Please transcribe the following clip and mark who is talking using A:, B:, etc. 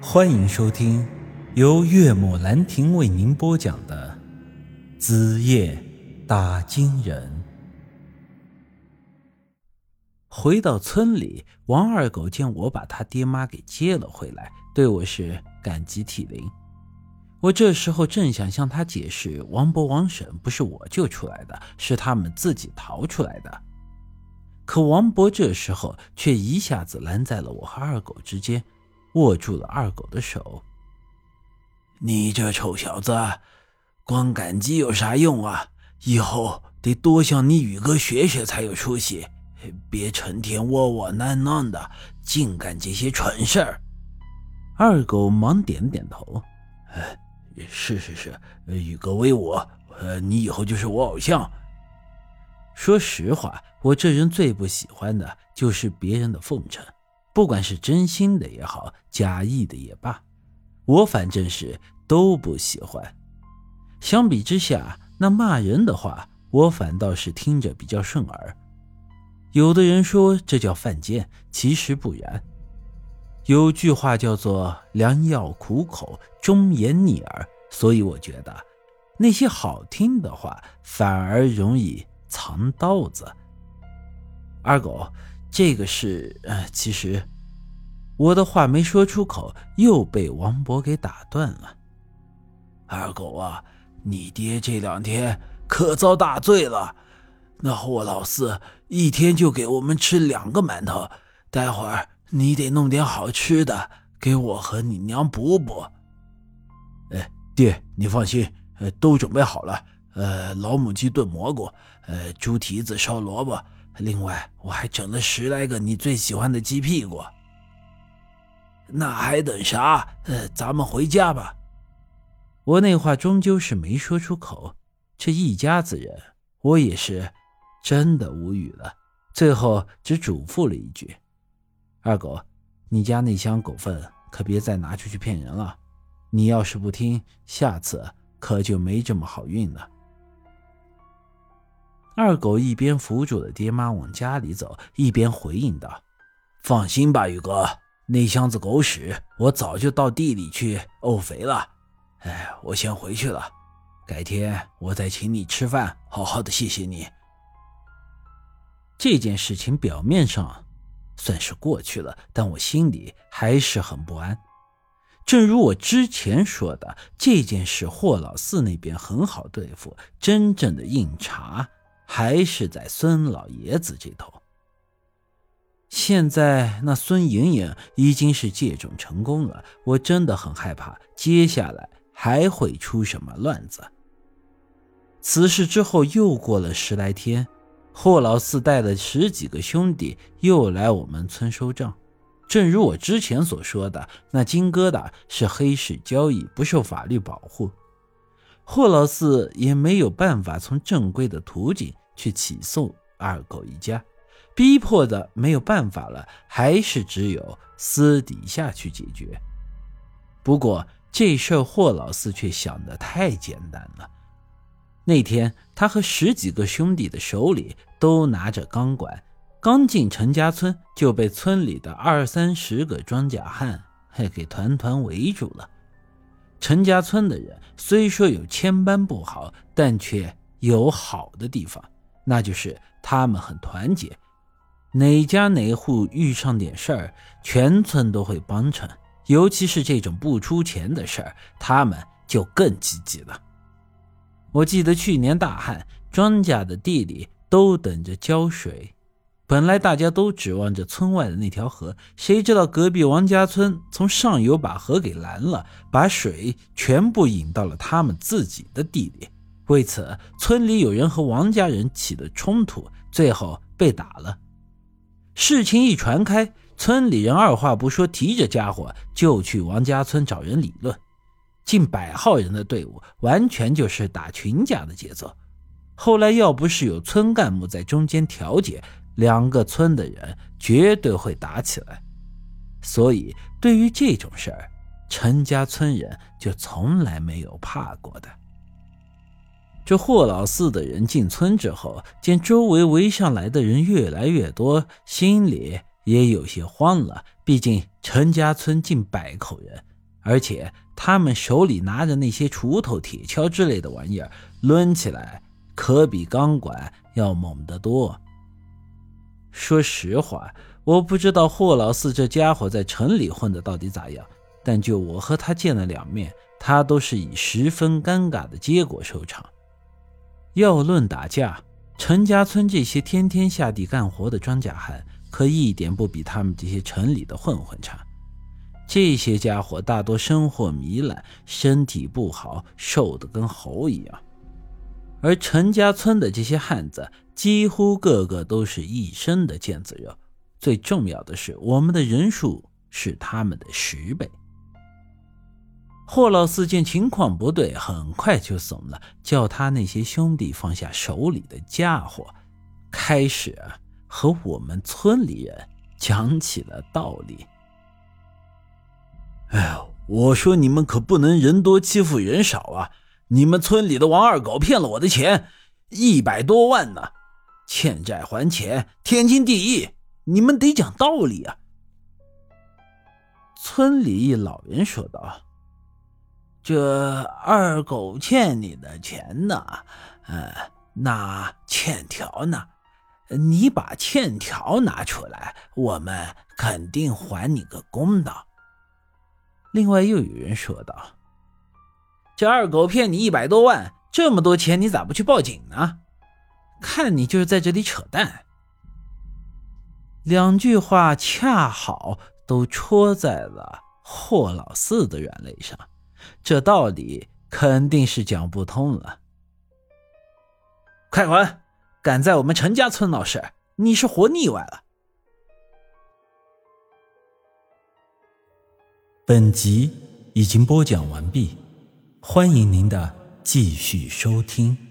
A: 欢迎收听由岳母兰亭为您播讲的《子夜打金人》。回到村里，王二狗见我把他爹妈给接了回来，对我是感激涕零。我这时候正想向他解释，王伯、王婶不是我救出来的，是他们自己逃出来的。可王伯这时候却一下子拦在了我和二狗之间，握住了二狗的手。
B: 你这臭小子，光感激有啥用啊？以后得多向你宇哥学学才有出息，别成天窝窝囊囊的，净干这些蠢事儿。
A: 二狗忙点点头，
B: 哎，是是是，宇哥威武，呃，你以后就是我偶像。
A: 说实话，我这人最不喜欢的就是别人的奉承，不管是真心的也好，假意的也罢，我反正是都不喜欢。相比之下，那骂人的话，我反倒是听着比较顺耳。有的人说这叫犯贱，其实不然。有句话叫做“良药苦口，忠言逆耳”，所以我觉得那些好听的话反而容易。藏刀子，二狗，这个是……呃，其实我的话没说出口，又被王博给打断了。
B: 二狗啊，你爹这两天可遭大罪了。那霍老四一天就给我们吃两个馒头，待会儿你得弄点好吃的给我和你娘补补。
C: 哎，爹，你放心，呃，都准备好了。呃，老母鸡炖蘑菇，呃，猪蹄子烧萝卜，另外我还整了十来个你最喜欢的鸡屁股。
B: 那还等啥？呃，咱们回家吧。
A: 我那话终究是没说出口，这一家子人，我也是真的无语了。最后只嘱咐了一句：“二狗，你家那箱狗粪可别再拿出去骗人了。你要是不听，下次可就没这么好运了。”二狗一边扶住了爹妈往家里走，一边回应道：“
B: 放心吧，宇哥，那箱子狗屎我早就到地里去沤肥了。哎，我先回去了，改天我再请你吃饭，好好的谢谢你。”
A: 这件事情表面上算是过去了，但我心里还是很不安。正如我之前说的，这件事霍老四那边很好对付，真正的硬茬。还是在孙老爷子这头。现在那孙莹莹已经是借种成功了，我真的很害怕接下来还会出什么乱子。此事之后又过了十来天，霍老四带了十几个兄弟又来我们村收账。正如我之前所说的，那金疙瘩是黑市交易，不受法律保护。霍老四也没有办法从正规的途径去起诉二狗一家，逼迫的没有办法了，还是只有私底下去解决。不过这事儿霍老四却想得太简单了。那天他和十几个兄弟的手里都拿着钢管，刚进陈家村就被村里的二三十个庄稼汉给团团围住了。陈家村的人虽说有千般不好，但却有好的地方，那就是他们很团结。哪家哪户遇上点事儿，全村都会帮衬。尤其是这种不出钱的事儿，他们就更积极了。我记得去年大旱，庄稼的地里都等着浇水。本来大家都指望着村外的那条河，谁知道隔壁王家村从上游把河给拦了，把水全部引到了他们自己的地里。为此，村里有人和王家人起了冲突，最后被打了。事情一传开，村里人二话不说，提着家伙就去王家村找人理论。近百号人的队伍，完全就是打群架的节奏。后来要不是有村干部在中间调解，两个村的人绝对会打起来，所以对于这种事儿，陈家村人就从来没有怕过的。这霍老四的人进村之后，见周围围上来的人越来越多，心里也有些慌了。毕竟陈家村近百口人，而且他们手里拿着那些锄头、铁锹之类的玩意儿，抡起来可比钢管要猛得多。说实话，我不知道霍老四这家伙在城里混的到底咋样，但就我和他见了两面，他都是以十分尴尬的结果收场。要论打架，陈家村这些天天下地干活的庄稼汉，可一点不比他们这些城里的混混差。这些家伙大多生活糜烂，身体不好，瘦得跟猴一样。而陈家村的这些汉子，几乎个个都是一身的腱子肉。最重要的是，我们的人数是他们的十倍。霍老四见情况不对，很快就怂了，叫他那些兄弟放下手里的家伙，开始和我们村里人讲起了道理。
C: 哎呀，我说你们可不能人多欺负人少啊！你们村里的王二狗骗了我的钱，一百多万呢，欠债还钱，天经地义，你们得讲道理啊！
A: 村里一老人说道。
B: 这二狗欠你的钱呢？呃，那欠条呢？你把欠条拿出来，我们肯定还你个公道。
A: 另外又有人说道：“这二狗骗你一百多万，这么多钱，你咋不去报警呢？看你就是在这里扯淡。”两句话恰好都戳在了霍老四的软肋上。这道理肯定是讲不通了。快滚！敢在我们陈家村闹事，你是活腻歪了。本集已经播讲完毕，欢迎您的继续收听。